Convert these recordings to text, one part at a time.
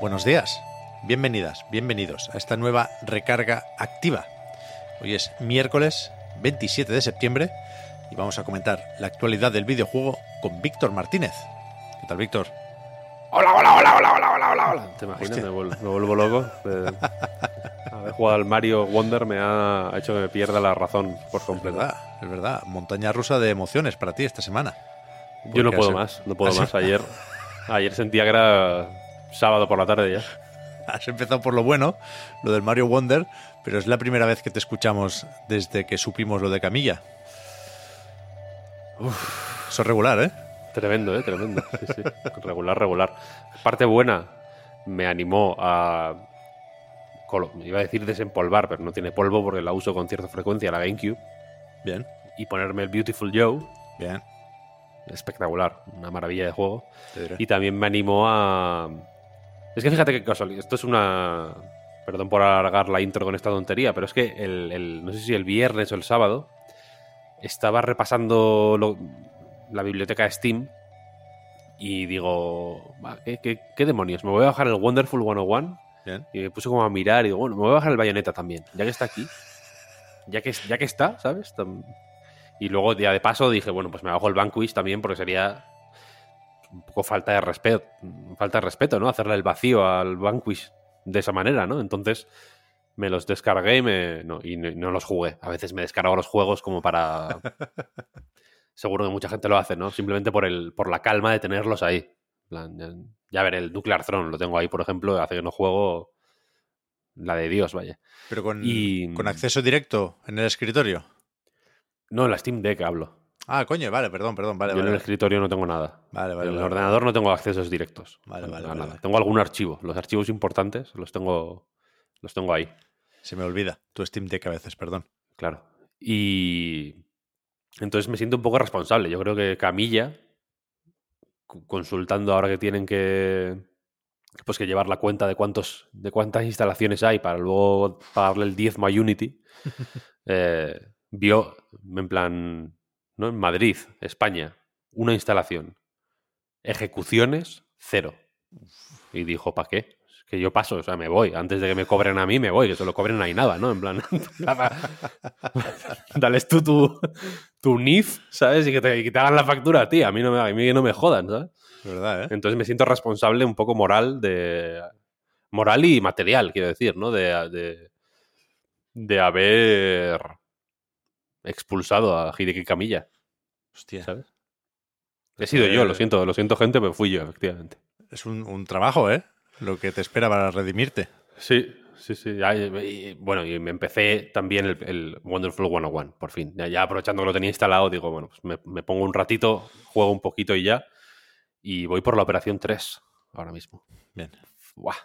Buenos días, bienvenidas, bienvenidos a esta nueva recarga activa. Hoy es miércoles 27 de septiembre y vamos a comentar la actualidad del videojuego con Víctor Martínez. ¿Qué tal, Víctor? Hola, hola, hola, hola, hola, hola, hola, hola. ¿Te imaginas? Me vuelvo, me vuelvo loco. Eh, haber jugado al Mario Wonder me ha hecho que me pierda la razón por Es completo. verdad, es verdad. Montaña rusa de emociones para ti esta semana. Yo no puedo más, no puedo has- más. Ayer, ayer sentía que era sábado por la tarde ya. Has empezado por lo bueno, lo del Mario Wonder, pero es la primera vez que te escuchamos desde que supimos lo de Camilla. Eso es regular, ¿eh? Tremendo, ¿eh? Tremendo. Sí, sí. Regular, regular. Parte buena, me animó a... Iba a decir desempolvar, pero no tiene polvo porque la uso con cierta frecuencia, la GameCube. Bien, Y ponerme el Beautiful Joe. bien. Espectacular. Una maravilla de juego. Y también me animó a. Es que fíjate qué casualidad. Esto es una. Perdón por alargar la intro con esta tontería, pero es que el, el- no sé si el viernes o el sábado estaba repasando lo- la biblioteca de Steam y digo, "Va, ¿qué, qué, qué demonios? Me voy a bajar el Wonderful 101 Bien. y me puse como a mirar y digo, bueno, me voy a bajar el Bayonetta también, ya que está aquí. Ya que, ya que está, ¿sabes? Y luego ya de paso dije, bueno, pues me bajo el Vanquish también porque sería un poco falta de respeto, falta de respeto, ¿no? Hacerle el vacío al Vanquish de esa manera, ¿no? Entonces me los descargué y, me- no, y no, no los jugué. A veces me descargo los juegos como para... Seguro que mucha gente lo hace, ¿no? Simplemente por, el, por la calma de tenerlos ahí. Plan, Ya, ver, el Nuclear Throne lo tengo ahí, por ejemplo, hace que no juego la de Dios, vaya. Pero con, Y- con acceso directo en el escritorio. No, en la Steam Deck hablo. Ah, coño, vale, perdón, perdón, vale, Yo en vale. el escritorio no tengo nada. Vale, vale, en el vale, ordenador no tengo accesos directos. Vale, vale, nada. Tengo algún archivo. Los archivos importantes los tengo, los tengo ahí, Se me olvida tu Steam Deck a veces, perdón. claro. Y entonces me siento un poco responsable. Yo creo que Camilla, consultando ahora que tienen que pues que llevar la cuenta de cuántos de cuántas instalaciones hay para luego pagarle el diezmo a Unity, eh, vio en plan, ¿no? En Madrid, España, una instalación. Ejecuciones, cero. Y dijo, ¿para qué? Es que yo paso, o sea, me voy. Antes de que me cobren a mí, me voy, que se lo cobren ahí nada, ¿no? En plan, dales tú tu, tu NIF, ¿sabes? Y que te, y que te hagan la factura a ti. A mí no me, a mí no me jodan, ¿sabes? Es verdad, ¿eh? Entonces me siento responsable un poco moral de. Moral y material, quiero decir, ¿no? De, de, de haber expulsado a Hideki Camilla, Hostia. ¿sabes? He sido yo, lo siento, lo siento, gente, pero fui yo, efectivamente. Es un, un trabajo, ¿eh? Lo que te espera para redimirte. Sí, sí, sí. y, bueno, y me empecé también el, el Wonderful 101, por fin. Ya, ya aprovechando que lo tenía instalado, digo, bueno, pues me, me pongo un ratito, juego un poquito y ya. Y voy por la operación 3 ahora mismo. Bien. Buah.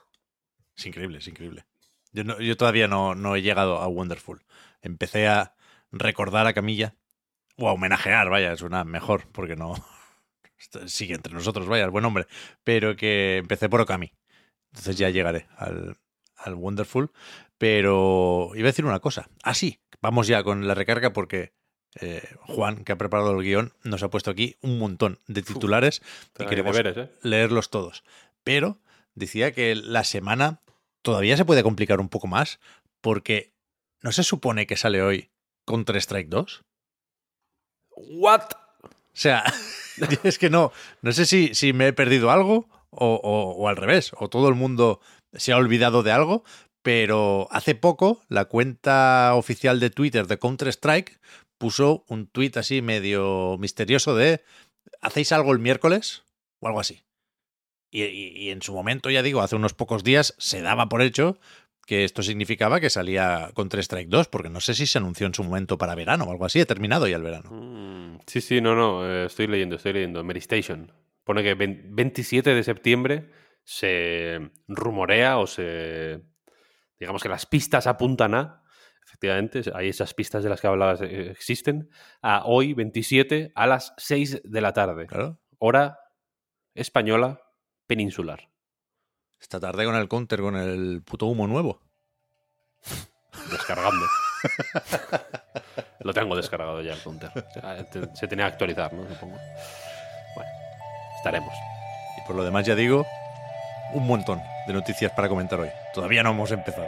Es increíble, es increíble. Yo, no- yo todavía no, no he llegado a Wonderful. Empecé a recordar a Camilla, o a homenajear, vaya, suena mejor, porque no. Sigue entre nosotros, vaya, el buen hombre. Pero que empecé por Okami. Entonces ya llegaré al, al Wonderful. Pero iba a decir una cosa. Ah, sí, vamos ya con la recarga porque eh, Juan, que ha preparado el guion, nos ha puesto aquí un montón de titulares y queremos deberes, ¿eh? leerlos todos. Pero decía que la semana todavía se puede complicar un poco más porque no se supone que sale hoy Counter-Strike 2. ¿What? O sea, es que no, no sé si, si me he perdido algo o, o- o al revés, o todo el mundo se ha olvidado de algo, pero hace poco la cuenta oficial de Twitter de Counter-Strike puso un tweet así medio misterioso de ¿hacéis algo el miércoles? O algo así. Y, y- y en su momento, ya digo, hace unos pocos días se daba por hecho que esto significaba que salía Counter Strike 2, porque no sé si se anunció en su momento para verano o algo así, he terminado ya el verano. Mm, Sí, sí, no, no, eh, estoy leyendo, estoy leyendo. Mary Station. Pone que vein- 27 de septiembre se rumorea o se... Digamos que las pistas apuntan a, efectivamente, hay esas pistas de las que hablabas, eh, existen, a hoy 27 a las 6 de la tarde. Claro. Hora española peninsular. Esta tarde con el counter, con el puto humo nuevo. Descargando. Lo tengo descargado ya el counter. Se- tenía que actualizar, ¿no? Supongo. Bueno, estaremos. Y por lo demás, ya digo, un montón de noticias para comentar hoy. Todavía no hemos empezado.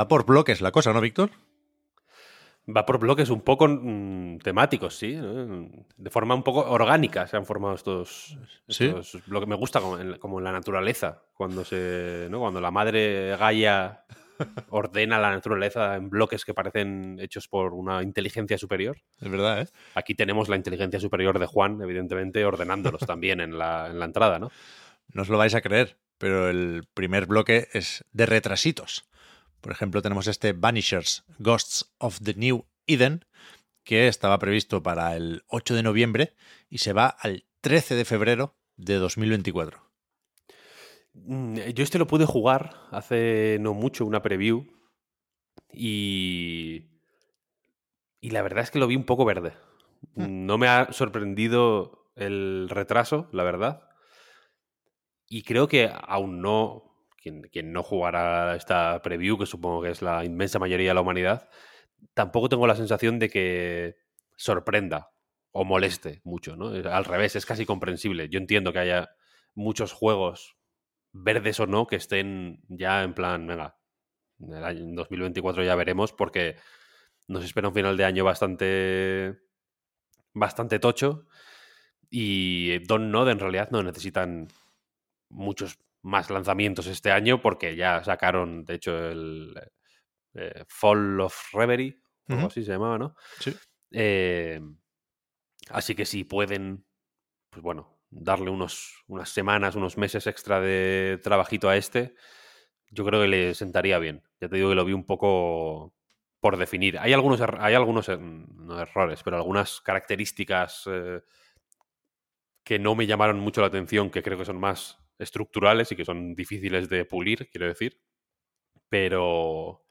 Va por bloques la cosa, ¿no, Víctor? Va por bloques un poco mm, temáticos, sí. ¿no? De forma un poco orgánica se han formado estos, Sí. bloques. Me gusta como en, como en la naturaleza, cuando se, ¿no? cuando la madre Gaia ordena la naturaleza en bloques que parecen hechos por una inteligencia superior. Es verdad, ¿eh? Aquí tenemos la inteligencia superior de Juan, evidentemente, ordenándolos también en la, en la entrada, ¿no? No os lo vais a creer, pero el primer bloque es de retrasitos. Por ejemplo, tenemos este Vanishers Ghosts of the New Eden, que estaba previsto para el 8 de noviembre y se va al 13 de febrero de 2024. Mm, Yo este lo pude jugar hace no mucho, una preview, y, y la verdad es que lo vi un poco verde. No me ha sorprendido el retraso, la verdad. Y creo que aún no, quien, no jugará esta preview, que supongo que es la inmensa mayoría de la humanidad, tampoco tengo la sensación de que sorprenda o moleste mucho, ¿no? Al revés, es casi comprensible. Yo entiendo que haya muchos juegos verdes o no, que estén ya en plan, venga, en el año en 2024 ya veremos, porque nos espera un final de año bastante, bastante tocho. Y Don Nod en realidad no necesitan muchos más lanzamientos este año, porque ya sacaron, de hecho, el eh, Fall of Reverie, algo Ujú. así se llamaba, ¿no? Sí. Eh, así que si pueden, pues bueno, darle unos, unas semanas, unos meses extra de trabajito a este, yo creo que le sentaría bien. Ya te digo que lo vi un poco por definir. Hay algunos, er- hay algunos er- no errores, pero algunas características eh, que no me llamaron mucho la atención, que creo que son más estructurales y que son difíciles de pulir, quiero decir. Pero,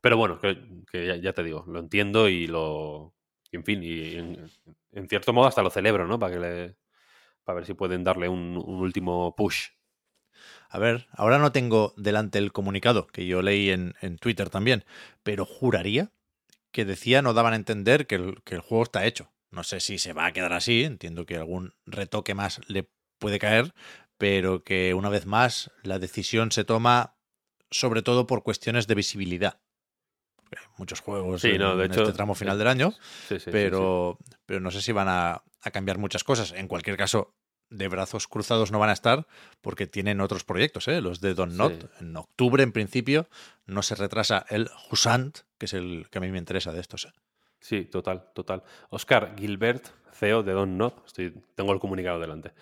pero bueno, que, ya, te digo, lo entiendo y lo. En fin, y en, cierto modo hasta lo celebro, ¿no? Para que le. Para ver si pueden darle un, un último push. A ver, ahora no tengo delante el comunicado que yo leí en, en Twitter también, pero juraría que decía, no daban a entender que el, que el juego está hecho. No sé si se va a quedar así, entiendo que algún retoque más le puede caer, pero que una vez más la decisión se toma sobre todo por cuestiones de visibilidad. Porque hay muchos juegos Sí, en, no, de en hecho, este tramo final del año, sí. pero, pero no sé si van a, a cambiar muchas cosas. En cualquier caso, de brazos cruzados no van a estar porque tienen otros proyectos, ¿eh? los de Don Not. Sí. En octubre, en principio, no se retrasa el Husant, que es el que a mí me interesa de estos. ¿eh? Sí, total, total. Oscar Gilbert, CEO de Don Not, estoy, tengo el comunicado delante.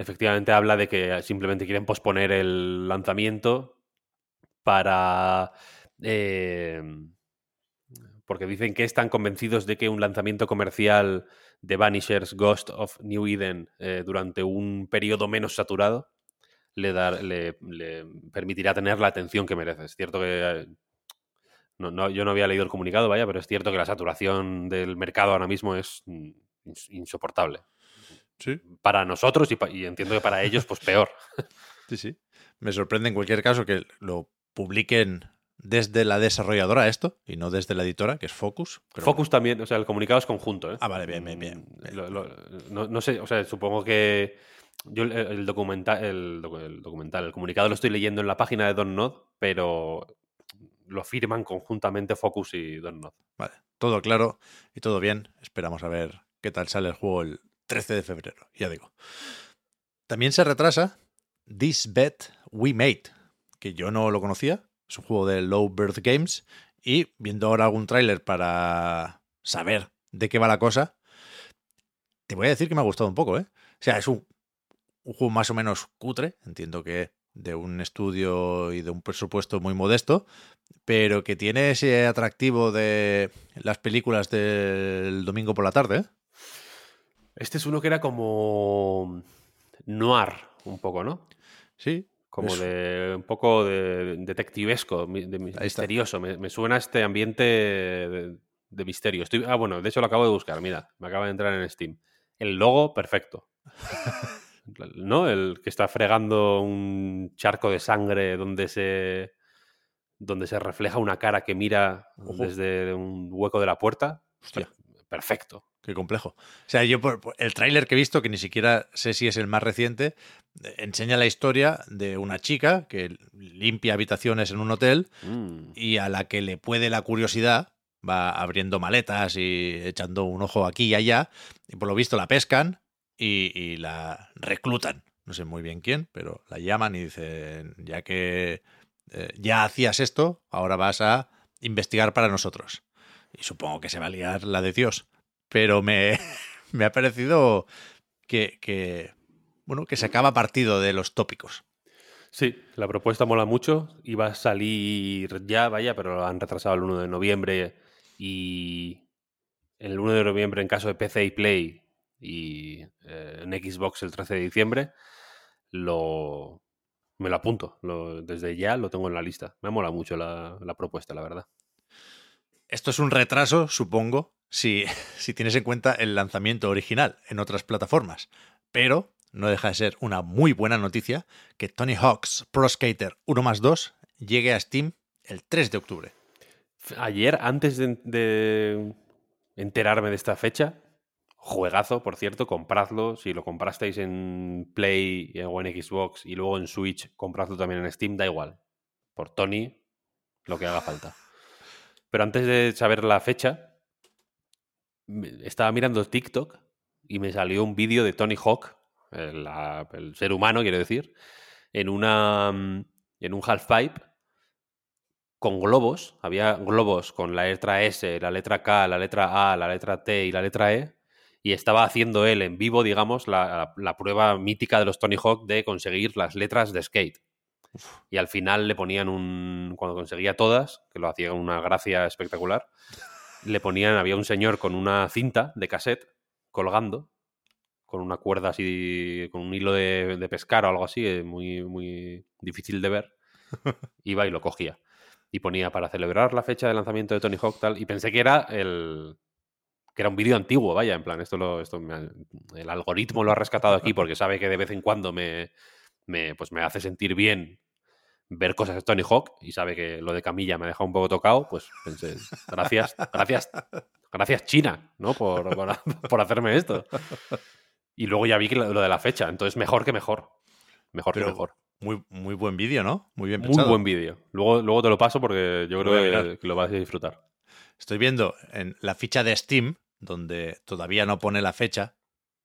Efectivamente habla de que simplemente quieren posponer el lanzamiento para... eh, porque dicen que están convencidos de que un lanzamiento comercial de Vanishers Ghost of New Eden eh, durante un periodo menos saturado le, dar, le, le permitirá tener la atención que merece. Es cierto que eh, no, no, yo no había leído el comunicado, vaya, pero es cierto que la saturación del mercado ahora mismo es mm, ins- insoportable. Sí, Para nosotros y, pa- y entiendo que para ellos, pues peor. sí, sí. Me sorprende en cualquier caso que lo publiquen desde la desarrolladora esto y no desde la editora, que es Focus. pero Focus también, o sea, el comunicado es conjunto, ¿eh? Ah, vale, bien, bien, bien. Mm, lo- lo- no, no sé, o sea, supongo que yo el, el documental, el, docu- el documental, el comunicado lo estoy leyendo en la página de Don Nod, pero lo firman conjuntamente Focus y Don Nod. Vale, todo claro y todo bien. Esperamos a ver qué tal sale el juego el 13 de febrero, ya digo. También se retrasa This Bet We Made, que yo no lo conocía. Es un juego de Low Bird Games. Y viendo ahora algún tráiler para saber de qué va la cosa, te voy a decir que me ha gustado un poco, ¿eh? O sea, es un, un juego más o menos cutre, entiendo que de un estudio y de un presupuesto muy modesto, pero que tiene ese atractivo de las películas del domingo por la tarde. ¿eh? Este es uno que era como noir, un poco, ¿no? Sí. Como de un poco de detectivesco, de misterioso. Me, me suena este ambiente de, de misterio. Estoy, ah, bueno, de hecho lo acabo de buscar, mira, me acaba de entrar en Steam. El logo, perfecto. ¿No? El que está fregando un charco de sangre donde se donde se refleja una cara que mira Ojo. desde un hueco de la puerta. Hostia. Perfecto. Qué complejo. O sea, yo por, por el tráiler que he visto, que ni siquiera sé si es el más reciente, eh, enseña la historia de una chica que limpia habitaciones en un hotel Mm. y a la que le puede la curiosidad, va abriendo maletas y echando un ojo aquí y allá, y por lo visto la pescan y, y la reclutan. No sé muy bien quién, pero la llaman y dicen, ya que eh, ya hacías esto, ahora vas a investigar para nosotros. Y supongo que se va a liar la de Dios. Pero me, me ha parecido que, que, bueno, que se acaba partido de los tópicos. Sí, la propuesta mola mucho. Iba a salir ya, vaya, pero lo han retrasado el 1 de noviembre y el 1 de noviembre en caso de PC y Play y eh, en Xbox el 13 de diciembre. Lo, me lo apunto. Desde ya lo tengo en la lista. Me mola mucho la, la propuesta, la verdad. Esto es un retraso, supongo, si, si tienes en cuenta el lanzamiento original en otras plataformas. Pero no deja de ser una muy buena noticia que Tony Hawk's Pro Skater 1 más 2 llegue a Steam el 3 de octubre. Ayer, antes de, de enterarme de esta fecha, juegazo, por cierto, compradlo. Si lo comprasteis en Play o en Xbox y luego en Switch, compradlo también en Steam, da igual. Por Tony, lo que haga falta. Pero antes de saber la fecha, estaba mirando TikTok y me salió un vídeo de Tony Hawk, el, ser humano, quiero decir, en una mm, en un half pipe con globos. Había globos con la letra S, la letra K, la letra A, la letra T y la letra E. Y estaba haciendo él en vivo, digamos, la, la prueba mítica de los Tony Hawk de conseguir las letras de skate. Y al final le ponían un. Cuando conseguía todas, que lo hacía con una gracia espectacular, le ponían. Había un señor con una cinta de cassette colgando, con una cuerda así, con un hilo de, de pescar o algo así, eh, muy, muy difícil de ver. Iba y lo cogía y ponía para celebrar la fecha de lanzamiento de Tony Hawk tal y pensé que era el que era un vídeo antiguo vaya en plan esto lo esto me el algoritmo lo ha rescatado aquí porque sabe que de vez en cuando me, me pues me hace sentir bien ver cosas de Tony Hawk y sabe que lo de Camilla me ha dejado un poco tocado pues pensé gracias gracias gracias China no por, por, por hacerme esto y luego ya vi que lo, lo de la fecha entonces mejor que mejor mejor Pero que mejor Muy, muy buen vídeo, ¿no? Muy bien muy pensado. buen vídeo. Luego, luego te lo paso porque yo creo que, que lo vas a disfrutar. Estoy viendo en la ficha de Steam, donde todavía no pone la fecha,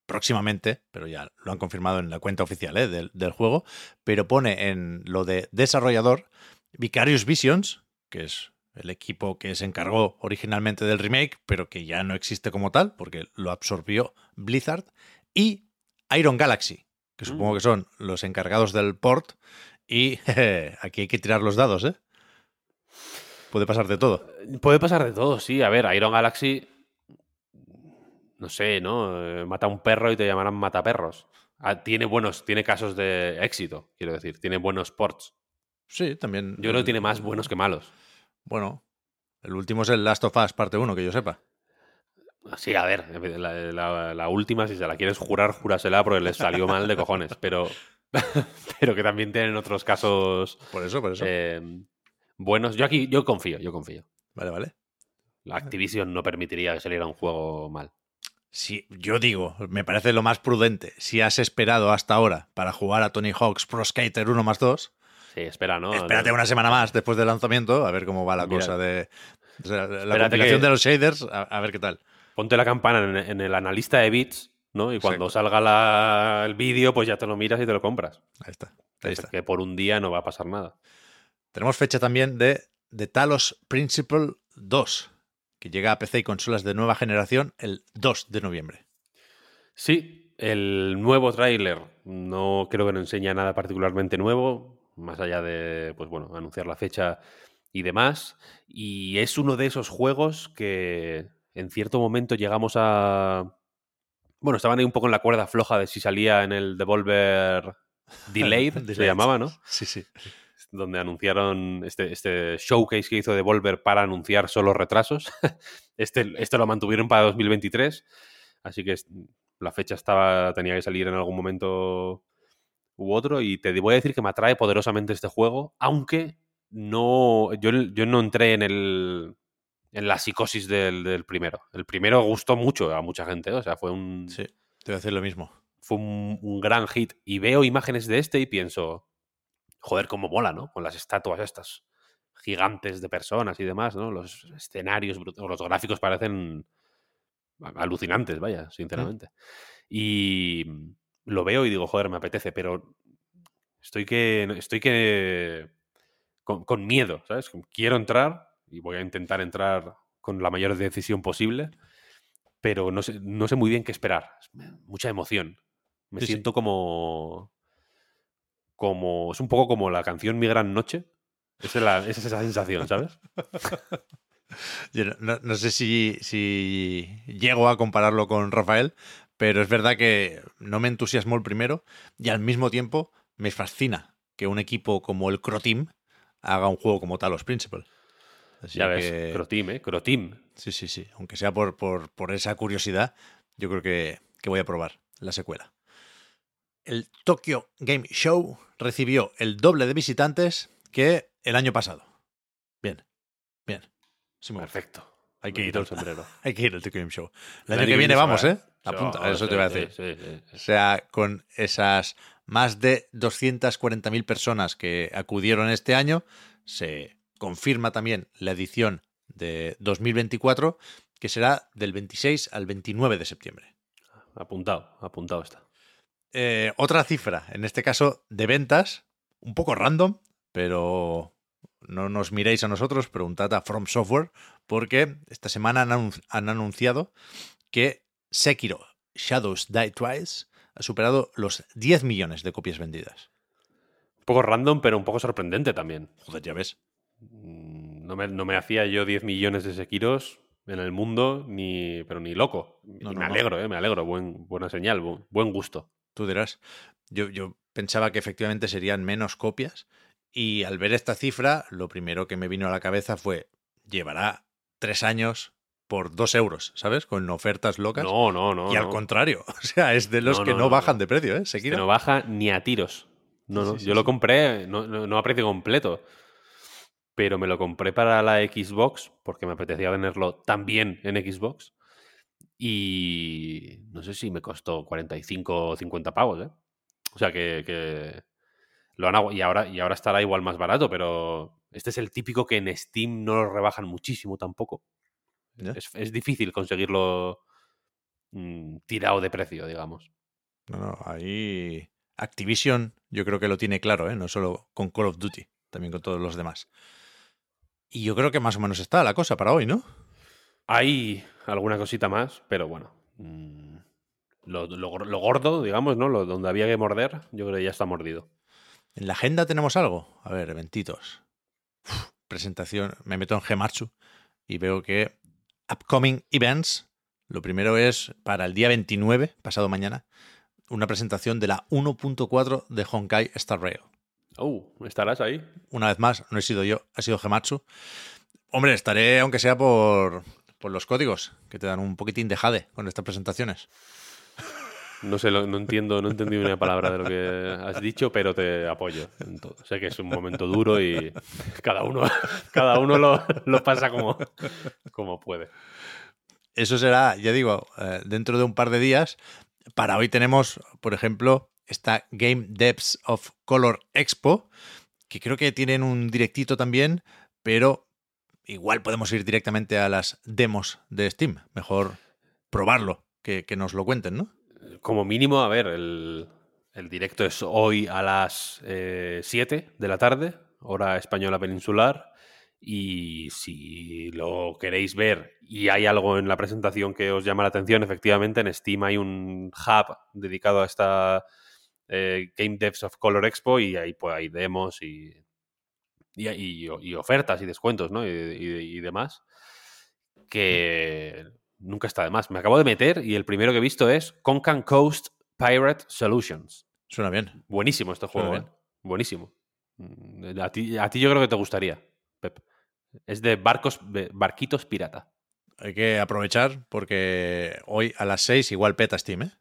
próximamente, pero ya lo han confirmado en la cuenta oficial ¿eh? del, del juego, pero pone en lo de desarrollador Vicarious Visions, que es el equipo que se encargó originalmente del remake, pero que ya no existe como tal, porque lo absorbió Blizzard, y Iron Galaxy, que supongo Mm. que son los encargados del port, y jeje, aquí hay que tirar los dados, ¿eh? Puede pasar de todo. Puede pasar de todo, sí. A ver, Iron Galaxy. No sé, ¿no? Eh, Mata a un perro y te llamarán mataperros. Ah, tiene buenos, tiene casos de éxito, quiero decir. Tiene buenos ports. Sí, también. Yo creo que tiene más buenos que malos. Bueno, el último es el Last of Us parte 1, que yo sepa. Sí, a ver, la, la- la última, si se la quieres jurar, júrasela porque les salió mal de cojones. Pero, pero que también tienen otros casos Por eso, por eso. eh, buenos. Yo aquí, yo confío, yo confío. Vale, vale. La Activision no permitiría que saliera un juego mal. Si yo digo, me parece lo más prudente. Si has esperado hasta ahora para jugar a Tony Hawk's Pro Skater 1 más 2, Sí, espera, ¿no? espérate una semana más después del lanzamiento a ver cómo va la Mira. cosa de. o sea, la compilación de los shaders, a, a ver qué tal. Ponte la campana en, en el analista de bits, ¿no? Y cuando salga la- el vídeo, pues ya te lo miras y te lo compras. Ahí está. Ahí está. Que por un día no va a pasar nada. Tenemos fecha también de The Talos Principle 2, que llega a PC y consolas de nueva generación el 2 de noviembre. Sí, el nuevo tráiler no creo que no enseña nada particularmente nuevo, más allá de, pues bueno, anunciar la fecha y demás. Y es uno de esos juegos que en cierto momento llegamos a... Bueno, estaban ahí un poco en la cuerda floja de si salía en el Devolver Delayed, se llamaba, ¿no? Sí, sí. Donde anunciaron este, este showcase que hizo Devolver para anunciar solo retrasos. Este, este lo mantuvieron para 2023, así que la fecha estaba tenía que salir en algún momento u otro. Y te voy a decir que me atrae poderosamente este juego, aunque no yo, yo no entré en el en la psicosis del, del primero. El primero gustó mucho a mucha gente, o sea, fue un, Sí, te voy a decir lo mismo. fue un, un gran hit. Y veo imágenes de este y pienso, joder, cómo mola, ¿no? Con las estatuas estas gigantes de personas y demás, ¿no? Los escenarios, brut- los gráficos parecen alucinantes, vaya, sinceramente. Y lo veo y digo, joder, me apetece, pero estoy que, estoy que con, con miedo, ¿sabes? Quiero entrar y voy a intentar entrar con la mayor decisión posible, pero no sé, no sé muy bien qué esperar. Mucha emoción. Me Sí, sí. siento como. Como. Es un poco como la canción Mi Gran Noche. Esa es, la- esa es esa sensación, ¿sabes? Yo no, sé si, si llego a compararlo con Rafael, pero es verdad que no me entusiasmó el primero y al mismo tiempo me fascina que un equipo como el Croteam haga un juego como Talos Principle. Así ya ves, que- Croteam, ¿eh? Croteam. Sí, sí, sí. Aunque sea por, por, por esa curiosidad, yo creo que, que voy a probar la secuela. El Tokyo Game Show recibió el doble de visitantes que el año pasado. Bien, bien. Sí. Perfecto. Hay que ir el sombrero. hay que ir al Tokyo Game Show. El, año que viene vamos, va. ¿eh? Apunta, Sí, eso te iba a decir. sí, sí, sí. O sea, con esas más de 240.000 personas que acudieron este año, se confirma también la edición de 2024, que será del 26 al 29 de septiembre. Apuntado, apuntado está. Eh, otra cifra, en este caso de ventas, un poco random, pero no nos miréis a nosotros, preguntad a From Software, porque esta semana han, anun- han anunciado que Sekiro Shadows Die Twice ha superado los 10 millones de copias vendidas. Un poco random, pero un poco sorprendente también. Joder, ya ves. Mm, No me, no me hacía yo 10 millones de Sekiros en el mundo, ni, pero ni loco. No, Y no, me alegro, eh, me alegro. Buen, buena señal, bu- buen gusto. Tú dirás. Yo, yo pensaba que efectivamente serían menos copias y al ver esta cifra, lo primero que me vino a la cabeza fue, llevará tres años por dos euros, ¿sabes? Con ofertas locas. No, no, no. y al no. contrario, o sea, es de los No, que no, bajan de precio, ¿eh? Este Sekiro. no baja ni a tiros. No, no. sí, yo sí. lo compré, no, no, no a precio completo. Pero me lo compré para la Xbox porque me apetecía tenerlo también en Xbox. Y no sé si me costó 45 o 50 pavos, ¿eh? O sea que, que lo han y ahora y ahora estará igual más barato, pero este es el típico que en Steam no lo rebajan muchísimo tampoco. Ya. Es, es difícil conseguirlo mm, tirado de precio, digamos. No, no, ahí Activision yo creo que lo tiene claro, ¿eh? No solo con Call of Duty, también con todos los demás. Y yo creo que más o menos está la cosa para hoy, ¿no? Hay alguna cosita más, pero bueno. mm, lo, lo gor- lo gordo, digamos, ¿no? Lo, donde había que morder, yo creo que ya está mordido. En la agenda tenemos algo. A ver, eventitos. Uf, presentación. Me meto en Gematsu y veo que upcoming events. Lo primero es para el día 29, pasado mañana, una presentación de la 1.4 de Honkai Star Rail. Oh, ¿estarás ahí? Una vez más, no he sido yo, ha sido Gematsu. Hombre, estaré, aunque sea por, por los códigos, que te dan un poquitín de jade con estas presentaciones. No sé, no entiendo, no entendí una palabra de lo que has dicho, pero te apoyo en todo. Sé que es un momento duro y cada uno, cada uno lo, lo pasa como, como puede. Eso será, ya digo, eh, dentro de un par de días. Para hoy tenemos, por ejemplo, esta Game Depths of Color Expo, que creo que tienen un directito también, pero igual podemos ir directamente a las demos de Steam. Mejor probarlo, que, que nos lo cuenten, ¿no? Como mínimo, a ver, el, el directo es hoy a las 7 de la tarde, hora española peninsular. Y si lo queréis ver y hay algo en la presentación que os llama la atención, efectivamente en Steam hay un hub dedicado a esta eh, Game Devs of Color Expo y ahí pues hay demos y, y, y- y ofertas y descuentos, ¿no? Y, y- demás. Que nunca está de más. Me acabo de meter y el primero que he visto es Concan Coast Pirate Solutions. Suena bien. Buenísimo este juego. ¿eh? Buenísimo. Mm, A ti, a ti yo creo que te gustaría, Pep. Es de barcos, de barquitos pirata. Hay que aprovechar porque hoy a las 6 igual peta Steam, ¿eh?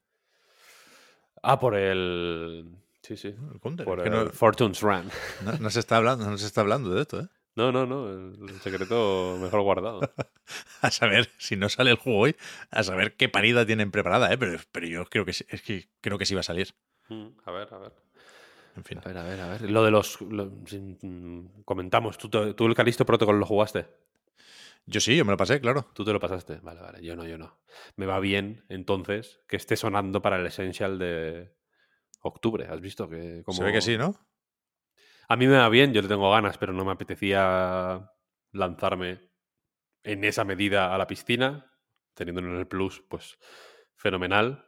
Ah, por el. Sí, sí. El Counter. Por Es que el no, Fortune's Run. no- no se está hablando, no se está hablando de esto, ¿eh? No, no, no. El secreto mejor guardado. A saber, si no sale el juego hoy, a saber qué parida tienen preparada, ¿eh? Pero, pero yo creo que, sí- es que creo que sí va a salir. Mm, a ver, a ver. En fin. A ver, a ver, a ver. Lo de los. lo- mm, comentamos. ¿Tú, tú el Calisto Protocol lo jugaste? Yo sí, yo me lo pasé, claro. Tú te lo pasaste. Vale, vale. Yo no, yo no. Me va bien, entonces, que esté sonando para el Essential de octubre. ¿Has visto? que como... Se ve que sí, ¿no? A mí me va bien, yo le tengo ganas, pero no me apetecía lanzarme en esa medida a la piscina, teniéndolo en el Plus, pues fenomenal.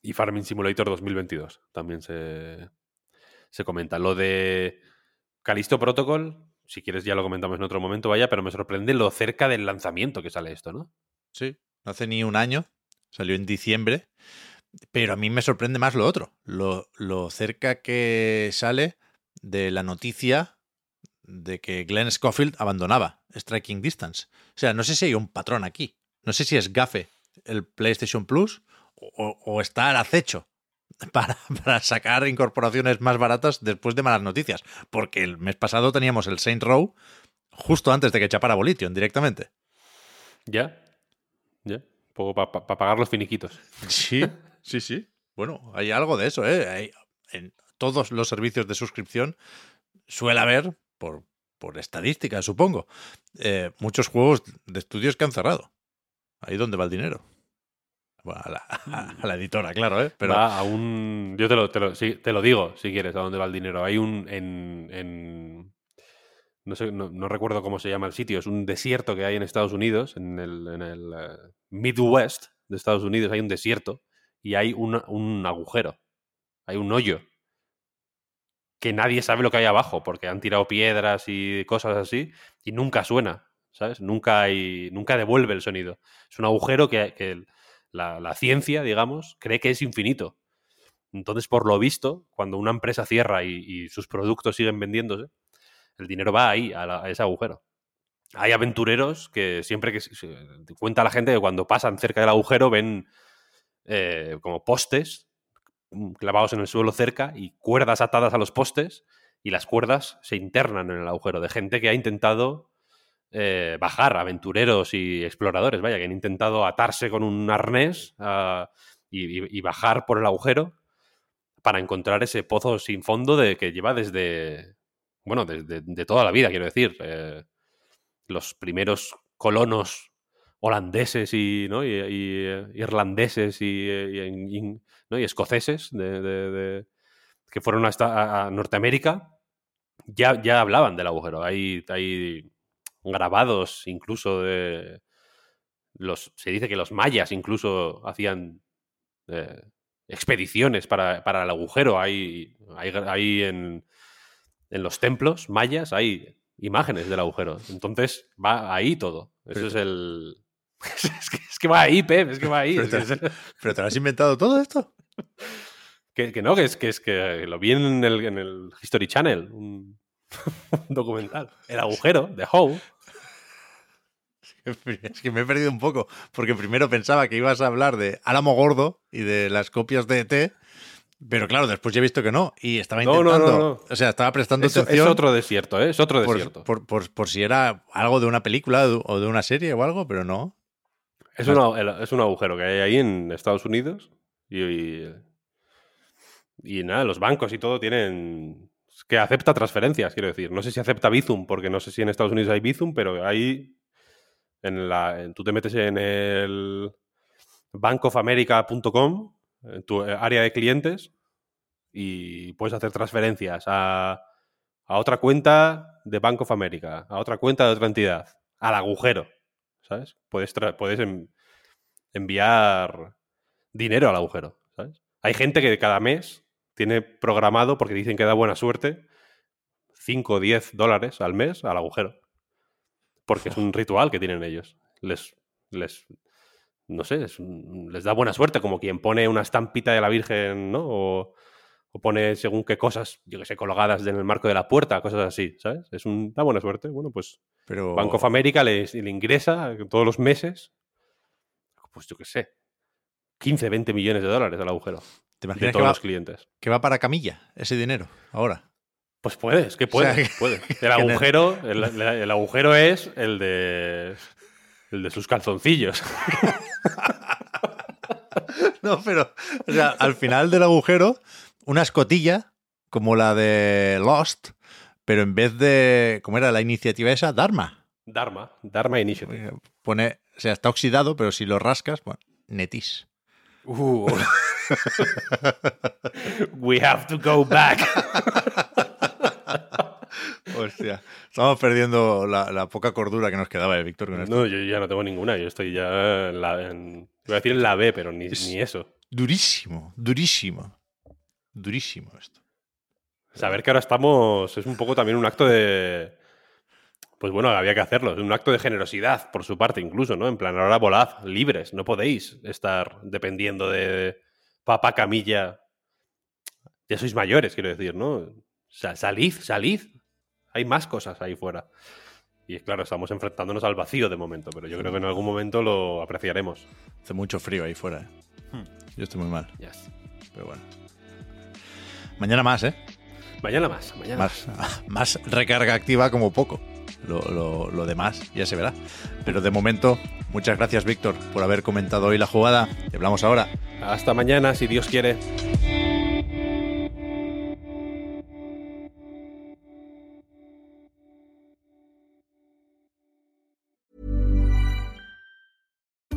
Y Farming Simulator 2022 también se, se comenta. Lo de Calisto Protocol, si quieres ya lo comentamos en otro momento, vaya, pero me sorprende lo cerca del lanzamiento que sale esto, ¿no? Sí. No hace ni un año. Salió en diciembre. Pero a mí me sorprende más lo otro. Lo, lo cerca que sale de la noticia de que Glenn Schofield abandonaba Striking Distance. O sea, no sé si hay un patrón aquí. No sé si es gafe el PlayStation Plus o, o está al acecho para, para sacar incorporaciones más baratas después de malas noticias. Porque el mes pasado teníamos el Saint Row justo antes de que chapara Volition directamente. ¿Ya? ¿Ya? Un poco para pagar los finiquitos. Sí, sí, sí. Bueno, hay algo de eso, ¿eh? Hay- en todos los servicios de suscripción suele haber, por, por estadística, supongo, eh, muchos juegos de estudios que han cerrado. Ahí donde va el dinero. Bueno, a la, a la editora, claro, ¿eh? Pero Va a un. Yo te lo, te, lo, sí, te lo digo, si quieres, a dónde va el dinero. Hay un. En, en- no sé, no, no recuerdo cómo se llama el sitio. Es un desierto que hay en Estados Unidos, en el, en el eh, Midwest de Estados Unidos. Hay un desierto y hay un, un agujero. Hay un hoyo. Que nadie sabe lo que hay abajo, porque han tirado piedras y cosas así, y nunca suena, ¿sabes? Nunca hay. Nunca devuelve el sonido. Es un agujero que, que la, ciencia, digamos, cree que es infinito. Entonces, por lo visto, cuando una empresa cierra y, sus productos siguen vendiéndose, el dinero va ahí, a, a ese agujero. Hay aventureros que siempre que cuenta la gente que cuando pasan cerca del agujero ven eh, como postes mm, clavados en el suelo cerca y cuerdas atadas a los postes y las cuerdas se internan en el agujero de gente que ha intentado eh, bajar, aventureros y exploradores, vaya, que han intentado atarse con un arnés ah, y, bajar por el agujero para encontrar ese pozo sin fondo de que lleva desde, bueno, desde de toda la vida, quiero decir. eh, los primeros colonos holandeses y, ¿no? y, y, eh, irlandeses y, eh, y- y- ¿no? y escoceses de, de- de- que fueron hasta a, a Norteamérica ya, ya hablaban del agujero. Hay, hay grabados incluso de los se dice que los mayas incluso hacían eh, expediciones para, para el agujero hay hay, hay en, en los templos mayas hay imágenes del agujero entonces va ahí todo eso es el es que, es que va ahí Pep es que va ahí Pero Es que, te- es- ¿Pero te lo has inventado todo esto? que- que no que es que es que lo vi en el, en el History Channel un, un documental el agujero de Howe Es que me he perdido un poco, porque primero pensaba que ibas a hablar de Álamo Gordo y de las copias de ET, pero claro, después ya he visto que no, y estaba No, no, intentando, no, no. o sea, estaba prestando es atención otro desierto ¿eh? es otro por, desierto por- por- por si era algo de una película o de una serie o algo, pero no. Es, un agujero que hay ahí en Estados Unidos y, nada, los bancos y todo tienen... que acepta transferencias, quiero decir. No sé si acepta Bizum, porque no sé si en Estados Unidos hay Bizum, pero ahí en la, tú te metes en el bankofamerica.com, en tu área de clientes, y puedes hacer transferencias a, a otra cuenta de Bank of America, a otra cuenta de otra entidad, al agujero, ¿sabes? Puedes, puedes en- enviar dinero al agujero, ¿sabes? Hay gente que cada mes tiene programado, porque dicen que da buena suerte, 5 o 10 dólares al mes al agujero. Porque es un ritual que tienen ellos. Les, les no sé, un- les da buena suerte, como quien pone una estampita de la Virgen, ¿no? O, o pone según qué cosas, yo que sé, colgadas en el marco de la puerta, cosas así, ¿sabes? Es un, da buena suerte. Bueno, pues Pero Bank of America le, le ingresa todos los meses, pues yo qué sé, 15, 20 millones de dólares al agujero ¿te de que todos va, los clientes. que va para Camilla ese dinero ahora? Pues puede, es que O puede, sea, puede. El agujero, el, el- el agujero es el de el de sus calzoncillos. No, pero o sea, al final del agujero, una escotilla como la de Lost, pero en vez de, ¿cómo era la iniciativa esa? Dharma. Dharma, Dharma Initiative. Pone, o sea, está oxidado, pero si lo rascas, bueno, netis. Uh. We have to go back. Hostia, estamos perdiendo la, la poca cordura que nos quedaba de Víctor con esto. No, yo ya no tengo ninguna. Yo estoy ya en la. En, iba a decir en la B, pero ni, Es- ni eso. Durísimo, durísimo. Durísimo esto. Saber que ahora estamos. Es un poco también un acto de. Pues bueno, había que hacerlo. Es un acto de generosidad por su parte, incluso, ¿no? En plan, ahora volad libres. No podéis estar dependiendo de papá Camilla. Ya sois mayores, quiero decir, ¿no? Sa- salid, salid. Hay más cosas ahí fuera. Y claro, estamos enfrentándonos al vacío de momento, pero yo creo que en algún momento lo apreciaremos. Hace mucho frío ahí fuera. ¿eh? Yo estoy muy mal, Yes. pero bueno. Mañana más, ¿eh? Mañana más, mañana más. Más, recarga activa como poco. Lo, lo- lo demás ya se verá. Pero de momento, muchas gracias, Víctor, por haber comentado hoy la jugada. Te hablamos ahora. Hasta mañana, si Dios quiere.